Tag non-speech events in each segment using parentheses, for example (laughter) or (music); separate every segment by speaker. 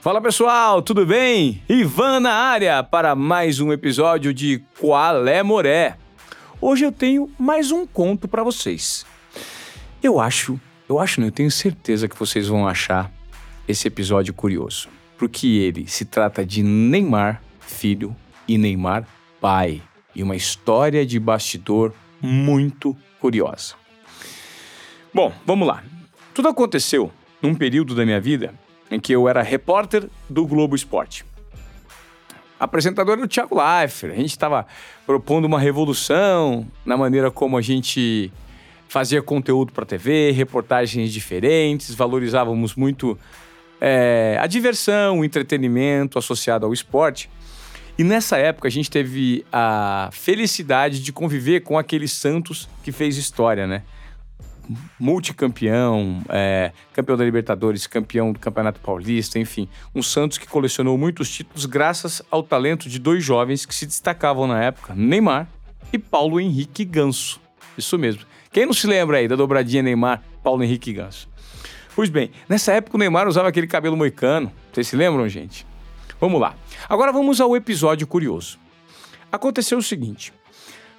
Speaker 1: Fala pessoal, tudo bem? Ivan na área para mais um episódio de Qual é Moré. Hoje eu tenho mais um conto para vocês. Eu acho, eu acho, eu tenho certeza que vocês vão achar esse episódio curioso, porque ele se trata de Neymar filho e Neymar pai, e uma história de bastidor muito curiosa. Bom, vamos lá. Tudo aconteceu num período da minha vida em que eu era repórter do Globo Esporte. Apresentador era o Thiago Leifert. A gente estava propondo uma revolução na maneira como a gente fazia conteúdo para TV, reportagens diferentes, valorizávamos muito é, a diversão, o entretenimento associado ao esporte. E nessa época a gente teve a felicidade de conviver com aquele Santos que fez história, né? Multicampeão, é, campeão da Libertadores, campeão do Campeonato Paulista, enfim. Um Santos que colecionou muitos títulos graças ao talento de dois jovens que se destacavam na época, Neymar e Paulo Henrique Ganso. Isso mesmo. Quem não se lembra aí da dobradinha Neymar, Paulo Henrique Ganso? Pois bem, nessa época o Neymar usava aquele cabelo moicano. Vocês se lembram, gente? Vamos lá. Agora vamos ao episódio curioso. Aconteceu o seguinte.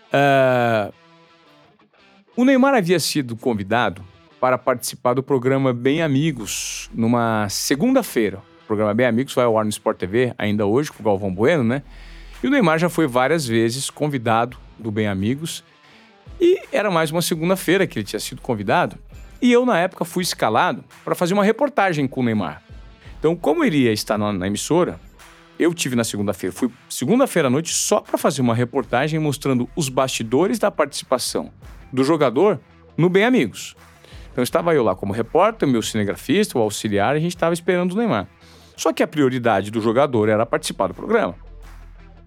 Speaker 1: Uh, o Neymar havia sido convidado para participar do programa Bem Amigos numa segunda-feira. O programa Bem Amigos vai ao ar no Sport TV ainda hoje com o Galvão Bueno, né? E o Neymar já foi várias vezes convidado do Bem Amigos e era mais uma segunda-feira que ele tinha sido convidado. E eu, na época, fui escalado para fazer uma reportagem com o Neymar. Então, como ele ia estar na, na emissora, eu tive na segunda-feira. Fui segunda-feira à noite só para fazer uma reportagem mostrando os bastidores da participação do jogador no Bem Amigos. Então estava eu lá como repórter, meu cinegrafista, o auxiliar, e a gente estava esperando o Neymar. Só que a prioridade do jogador era participar do programa.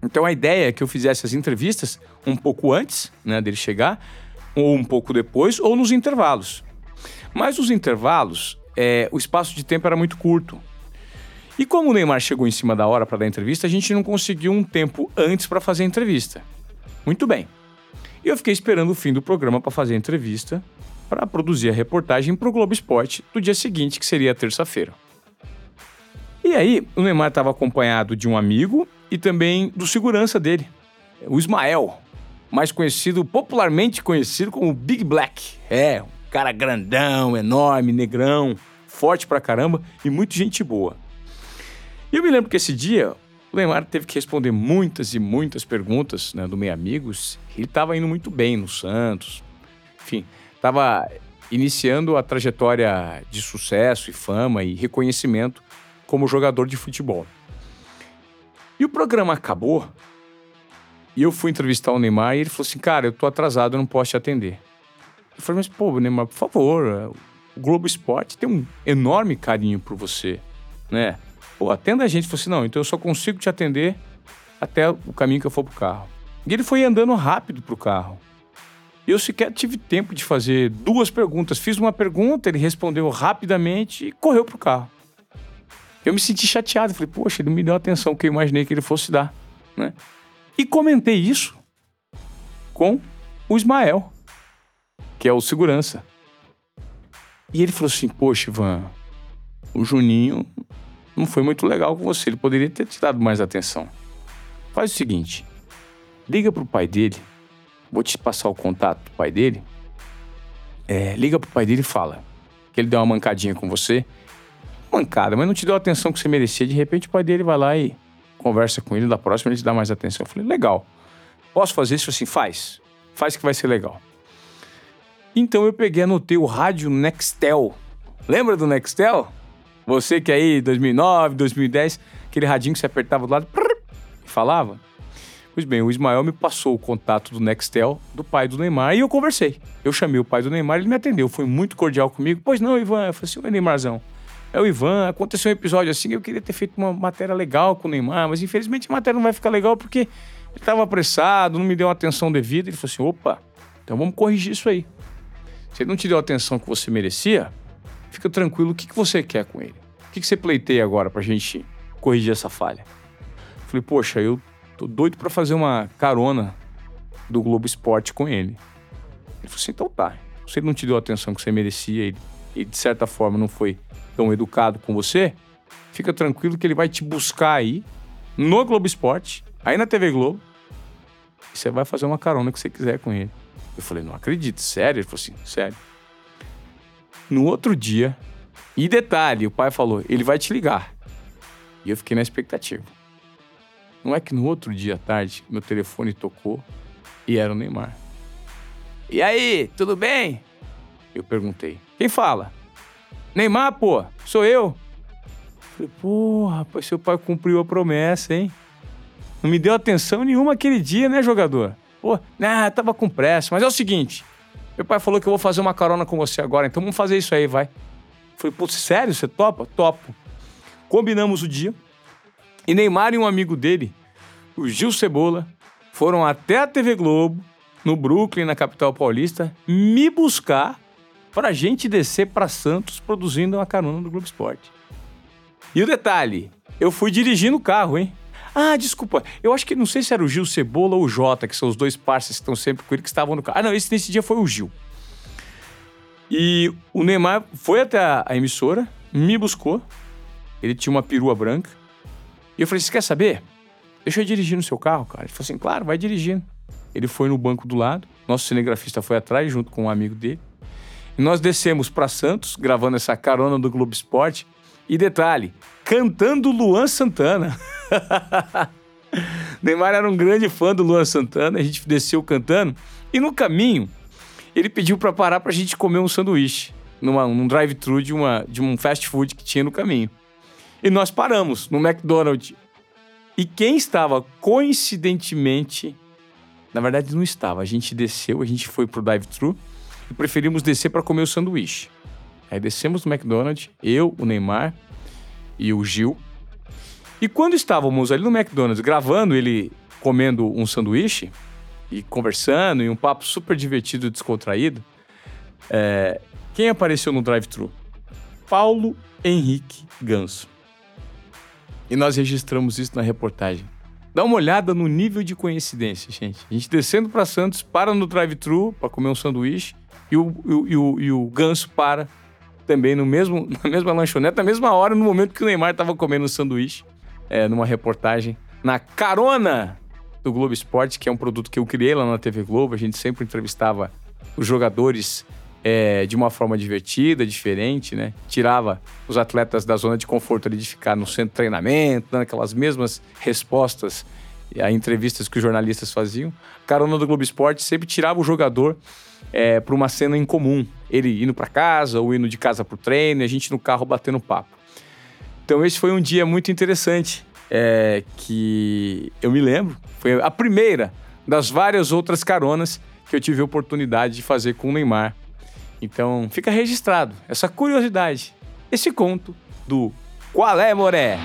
Speaker 1: Então a ideia é que eu fizesse as entrevistas um pouco antes né, dele chegar, ou um pouco depois, ou nos intervalos. Mas os intervalos, é, o espaço de tempo era muito curto. E como o Neymar chegou em cima da hora para dar entrevista, a gente não conseguiu um tempo antes para fazer a entrevista. Muito bem. E eu fiquei esperando o fim do programa para fazer a entrevista, para produzir a reportagem para o Globo Esporte do dia seguinte, que seria terça-feira. E aí, o Neymar estava acompanhado de um amigo e também do segurança dele, o Ismael, mais conhecido, popularmente conhecido como Big Black. É, um cara grandão, enorme, negrão, forte pra caramba e muito gente boa. E eu me lembro que esse dia o Neymar teve que responder muitas e muitas perguntas né, do Meio Amigos. Ele estava indo muito bem no Santos. Enfim, estava iniciando a trajetória de sucesso e fama e reconhecimento como jogador de futebol. E o programa acabou e eu fui entrevistar o Neymar e ele falou assim: Cara, eu tô atrasado, eu não posso te atender. Eu falei: Mas, pô, Neymar, por favor, o Globo Esporte tem um enorme carinho por você, né? Pô, atenda a gente. Falei assim, não, então eu só consigo te atender até o caminho que eu for pro carro. E ele foi andando rápido pro carro. Eu sequer tive tempo de fazer duas perguntas. Fiz uma pergunta, ele respondeu rapidamente e correu pro carro. Eu me senti chateado. Falei, poxa, ele me deu a atenção que eu imaginei que ele fosse dar. Né? E comentei isso com o Ismael, que é o segurança. E ele falou assim: Poxa, Ivan, o Juninho não foi muito legal com você. Ele poderia ter te dado mais atenção. Faz o seguinte: liga pro pai dele. Vou te passar o contato do pai dele. É, liga pro pai dele e fala que ele deu uma mancadinha com você. Mancada, mas não te deu a atenção que você merecia. De repente o pai dele vai lá e conversa com ele. Da próxima ele te dá mais atenção. Eu falei: legal. Posso fazer isso assim? Faz. Faz que vai ser legal. Então eu peguei, anotei o rádio Nextel. Lembra do Nextel? Você que aí, 2009, 2010, aquele radinho que você apertava do lado e falava. Pois bem, o Ismael me passou o contato do Nextel, do pai do Neymar, e eu conversei. Eu chamei o pai do Neymar, ele me atendeu, foi muito cordial comigo. Pois não, Ivan. Eu falei assim, oi, Neymarzão. É o Ivan, aconteceu um episódio assim, eu queria ter feito uma matéria legal com o Neymar, mas infelizmente a matéria não vai ficar legal porque ele estava apressado, não me deu a atenção devida. Ele falou assim: opa, então vamos corrigir isso aí. Se ele não te deu a atenção que você merecia, fica tranquilo, o que, que você quer com ele? O que, que você pleiteia agora pra gente corrigir essa falha? Falei, poxa, eu tô doido para fazer uma carona do Globo Esporte com ele. Ele falou assim, então tá. Se ele não te deu a atenção que você merecia, ele e de certa forma não foi tão educado com você, fica tranquilo que ele vai te buscar aí no Globo Esporte, aí na TV Globo, e você vai fazer uma carona que você quiser com ele. Eu falei, não acredito, sério? Ele falou assim, sério. No outro dia, e detalhe, o pai falou, ele vai te ligar. E eu fiquei na expectativa. Não é que no outro dia à tarde, meu telefone tocou e era o Neymar. E aí, tudo bem? Eu perguntei. Quem fala? Neymar, pô, sou eu. Falei, pô, rapaz, seu pai cumpriu a promessa, hein? Não me deu atenção nenhuma aquele dia, né, jogador? Pô, nah, tava com pressa, mas é o seguinte: meu pai falou que eu vou fazer uma carona com você agora, então vamos fazer isso aí, vai. Falei, pô, sério? Você topa? Topo. Combinamos o dia. E Neymar e um amigo dele, o Gil Cebola, foram até a TV Globo, no Brooklyn, na capital paulista, me buscar para a gente descer para Santos produzindo uma carona do Globo Esporte. E o detalhe, eu fui dirigindo o carro, hein? Ah, desculpa, eu acho que não sei se era o Gil Cebola ou o Jota, que são os dois parceiros que estão sempre com ele, que estavam no carro. Ah, não, esse nesse dia foi o Gil. E o Neymar foi até a emissora, me buscou. Ele tinha uma perua branca. E eu falei: Você quer saber? Deixa eu dirigir no seu carro, cara. Ele falou assim: Claro, vai dirigindo. Ele foi no banco do lado, nosso cinegrafista foi atrás, junto com um amigo dele. E nós descemos para Santos, gravando essa carona do Globo Esporte. E detalhe, cantando Luan Santana. (laughs) Neymar era um grande fã do Luan Santana, a gente desceu cantando. E no caminho, ele pediu para parar para a gente comer um sanduíche numa, num drive-thru de, uma, de um fast food que tinha no caminho. E nós paramos no McDonald's. E quem estava coincidentemente, na verdade não estava, a gente desceu, a gente foi pro drive-thru e preferimos descer para comer o sanduíche. Aí descemos no McDonald's, eu, o Neymar e o Gil. E quando estávamos ali no McDonald's gravando ele comendo um sanduíche, e conversando, e um papo super divertido e descontraído, é, quem apareceu no drive-thru? Paulo Henrique Ganso. E nós registramos isso na reportagem. Dá uma olhada no nível de coincidência, gente. A gente descendo para Santos, para no drive-thru para comer um sanduíche e o, e, o, e o Ganso para também no mesmo, (laughs) na mesma lanchonete, na mesma hora, no momento que o Neymar estava comendo um sanduíche, é, numa reportagem, na carona do Globo Esporte, que é um produto que eu criei lá na TV Globo. A gente sempre entrevistava os jogadores é, de uma forma divertida, diferente, né? Tirava os atletas da zona de conforto ali de ficar no centro de treinamento, dando aquelas mesmas respostas a entrevistas que os jornalistas faziam. Carona do Globo Esporte sempre tirava o jogador é, para uma cena em comum. Ele indo para casa ou indo de casa para o treino, a gente no carro batendo papo. Então esse foi um dia muito interessante é, que eu me lembro, foi a primeira das várias outras caronas que eu tive a oportunidade de fazer com o Neymar. Então fica registrado essa curiosidade, esse conto do Qual é Moré?